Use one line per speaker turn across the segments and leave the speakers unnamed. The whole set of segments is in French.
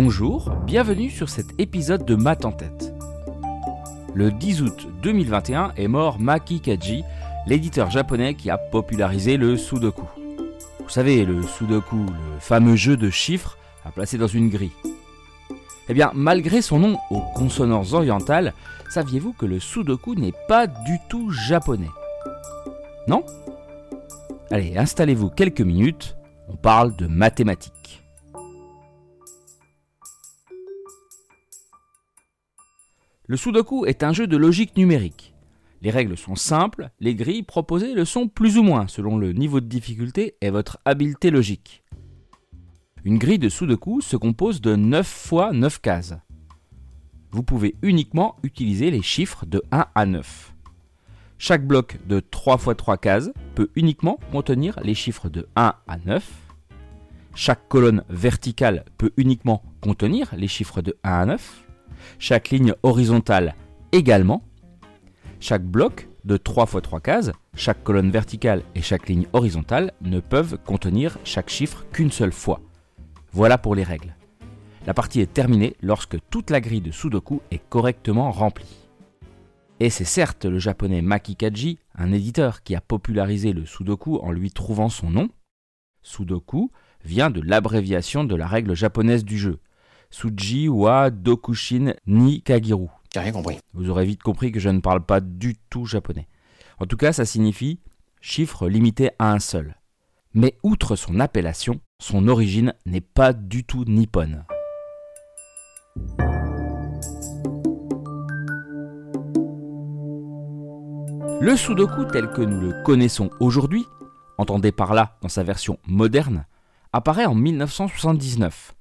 Bonjour, bienvenue sur cet épisode de Math en tête. Le 10 août 2021 est mort Maki Kaji, l'éditeur japonais qui a popularisé le Sudoku. Vous savez, le Sudoku, le fameux jeu de chiffres à placer dans une grille. Eh bien, malgré son nom aux consonances orientales, saviez-vous que le Sudoku n'est pas du tout japonais? Non? Allez, installez-vous quelques minutes, on parle de mathématiques. Le Sudoku est un jeu de logique numérique. Les règles sont simples, les grilles proposées le sont plus ou moins selon le niveau de difficulté et votre habileté logique. Une grille de Sudoku se compose de 9 fois 9 cases. Vous pouvez uniquement utiliser les chiffres de 1 à 9. Chaque bloc de 3 fois 3 cases peut uniquement contenir les chiffres de 1 à 9. Chaque colonne verticale peut uniquement contenir les chiffres de 1 à 9 chaque ligne horizontale également. Chaque bloc de 3 x 3 cases, chaque colonne verticale et chaque ligne horizontale ne peuvent contenir chaque chiffre qu'une seule fois. Voilà pour les règles. La partie est terminée lorsque toute la grille de Sudoku est correctement remplie. Et c'est certes le japonais Maki Kaji, un éditeur qui a popularisé le Sudoku en lui trouvant son nom. Sudoku vient de l'abréviation de la règle japonaise du jeu, Suji wa Dokushin ni Kagiru.
J'ai rien compris.
Vous aurez vite compris que je ne parle pas du tout japonais. En tout cas, ça signifie chiffre limité à un seul. Mais outre son appellation, son origine n'est pas du tout nippone. Le Sudoku tel que nous le connaissons aujourd'hui, entendez par là dans sa version moderne, apparaît en 1979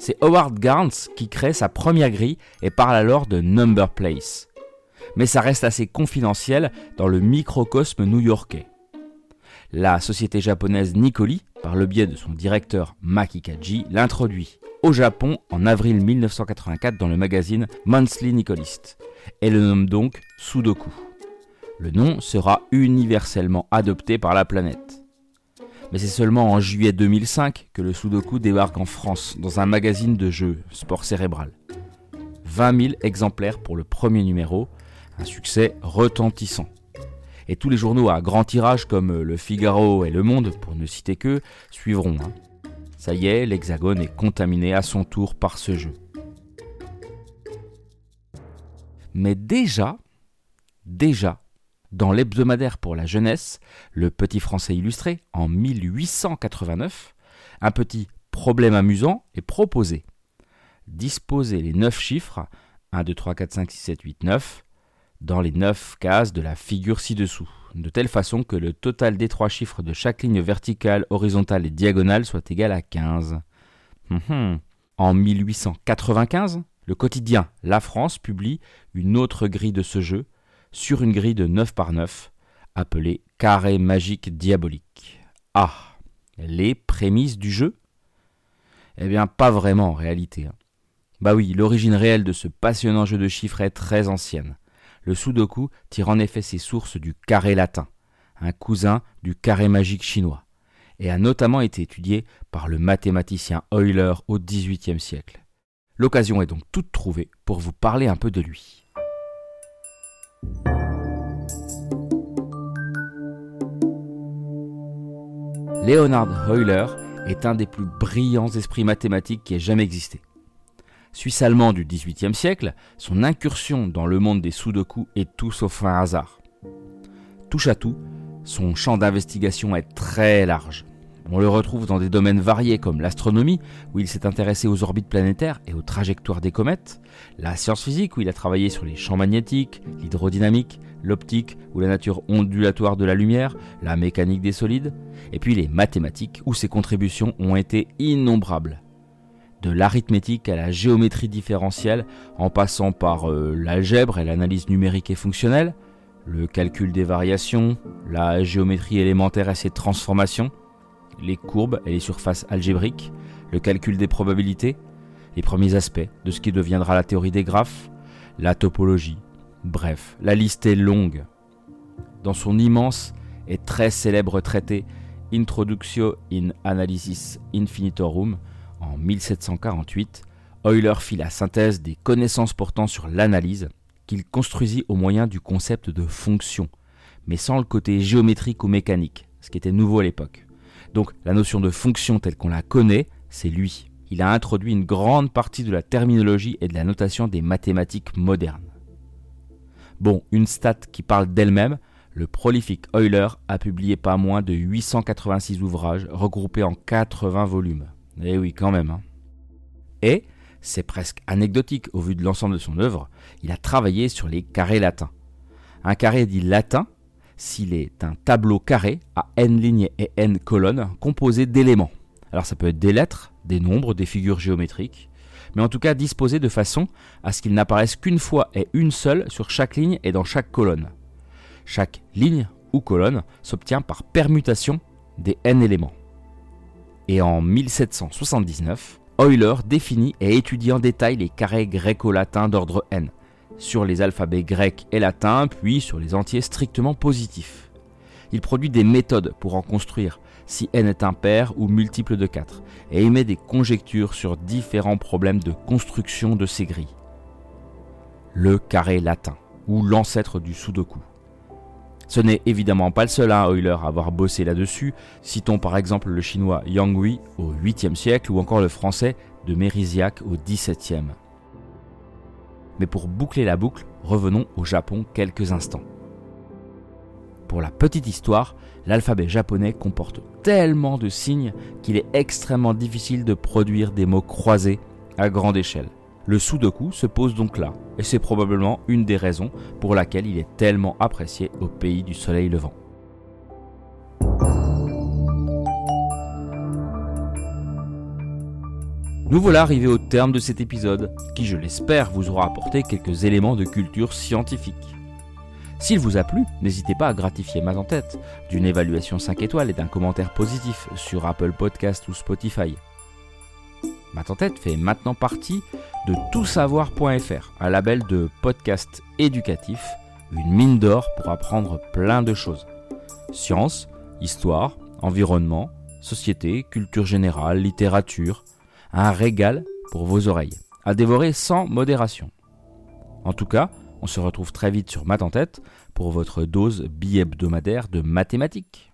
c'est Howard Garnes qui crée sa première grille et parle alors de Number Place. Mais ça reste assez confidentiel dans le microcosme new-yorkais. La société japonaise Nikoli, par le biais de son directeur Maki Kaji, l'introduit au Japon en avril 1984 dans le magazine Monthly Nicolist et le nomme donc Sudoku. Le nom sera universellement adopté par la planète mais c'est seulement en juillet 2005 que le Sudoku débarque en France dans un magazine de jeux, Sport Cérébral. 20 000 exemplaires pour le premier numéro, un succès retentissant. Et tous les journaux à grand tirage comme Le Figaro et Le Monde, pour ne citer que, suivront. Hein. Ça y est, l'Hexagone est contaminé à son tour par ce jeu. Mais déjà, déjà, dans l'hebdomadaire pour la jeunesse, le Petit Français illustré, en 1889, un petit problème amusant est proposé. Disposer les 9 chiffres, 1, 2, 3, 4, 5, 6, 7, 8, 9, dans les 9 cases de la figure ci-dessous, de telle façon que le total des trois chiffres de chaque ligne verticale, horizontale et diagonale soit égal à 15. Mhm. En 1895, le quotidien La France publie une autre grille de ce jeu, sur une grille de 9 par 9, appelée carré magique diabolique. Ah, les prémices du jeu? Eh bien, pas vraiment en réalité. Hein. Bah oui, l'origine réelle de ce passionnant jeu de chiffres est très ancienne. Le Sudoku tire en effet ses sources du carré latin, un cousin du carré magique chinois, et a notamment été étudié par le mathématicien Euler au XVIIIe siècle. L'occasion est donc toute trouvée pour vous parler un peu de lui. Leonhard Euler est un des plus brillants esprits mathématiques qui ait jamais existé. Suisse-allemand du XVIIIe siècle, son incursion dans le monde des sudoku est tout sauf un hasard. Touche à tout, son champ d'investigation est très large. On le retrouve dans des domaines variés comme l'astronomie, où il s'est intéressé aux orbites planétaires et aux trajectoires des comètes, la science physique, où il a travaillé sur les champs magnétiques, l'hydrodynamique, l'optique ou la nature ondulatoire de la lumière, la mécanique des solides, et puis les mathématiques, où ses contributions ont été innombrables. De l'arithmétique à la géométrie différentielle, en passant par euh, l'algèbre et l'analyse numérique et fonctionnelle, le calcul des variations, la géométrie élémentaire et ses transformations, les courbes et les surfaces algébriques, le calcul des probabilités, les premiers aspects de ce qui deviendra la théorie des graphes, la topologie. Bref, la liste est longue. Dans son immense et très célèbre traité Introductio in Analysis Infinitorum en 1748, Euler fit la synthèse des connaissances portant sur l'analyse qu'il construisit au moyen du concept de fonction, mais sans le côté géométrique ou mécanique, ce qui était nouveau à l'époque. Donc la notion de fonction telle qu'on la connaît, c'est lui. Il a introduit une grande partie de la terminologie et de la notation des mathématiques modernes. Bon, une stat qui parle d'elle-même, le prolifique Euler a publié pas moins de 886 ouvrages regroupés en 80 volumes. Eh oui, quand même. Hein. Et, c'est presque anecdotique au vu de l'ensemble de son œuvre, il a travaillé sur les carrés latins. Un carré dit latin s'il est un tableau carré à n lignes et n colonnes composé d'éléments. Alors ça peut être des lettres, des nombres, des figures géométriques, mais en tout cas disposé de façon à ce qu'il n'apparaisse qu'une fois et une seule sur chaque ligne et dans chaque colonne. Chaque ligne ou colonne s'obtient par permutation des n éléments. Et en 1779, Euler définit et étudie en détail les carrés gréco-latins d'ordre n, sur les alphabets grecs et latins, puis sur les entiers strictement positifs. Il produit des méthodes pour en construire, si n est impair ou multiple de 4, et émet des conjectures sur différents problèmes de construction de ces grilles. Le carré latin, ou l'ancêtre du sudoku. Ce n'est évidemment pas le seul à hein, Euler à avoir bossé là-dessus, citons par exemple le chinois Yang Hui au 8e siècle ou encore le français de Mérisiac au 17e. Mais pour boucler la boucle, revenons au Japon quelques instants. Pour la petite histoire, l'alphabet japonais comporte tellement de signes qu'il est extrêmement difficile de produire des mots croisés à grande échelle. Le sudoku se pose donc là, et c'est probablement une des raisons pour laquelle il est tellement apprécié au pays du soleil levant. Nous voilà arrivés au terme de cet épisode, qui je l'espère vous aura apporté quelques éléments de culture scientifique. S'il vous a plu, n'hésitez pas à gratifier ma d'une évaluation 5 étoiles et d'un commentaire positif sur Apple Podcast ou Spotify. Ma fait maintenant partie de toutsavoir.fr, un label de podcast éducatif, une mine d'or pour apprendre plein de choses. Science, histoire, environnement, société, culture générale, littérature, un régal pour vos oreilles, à dévorer sans modération. En tout cas, on se retrouve très vite sur Math en tête pour votre dose bi-hebdomadaire de mathématiques.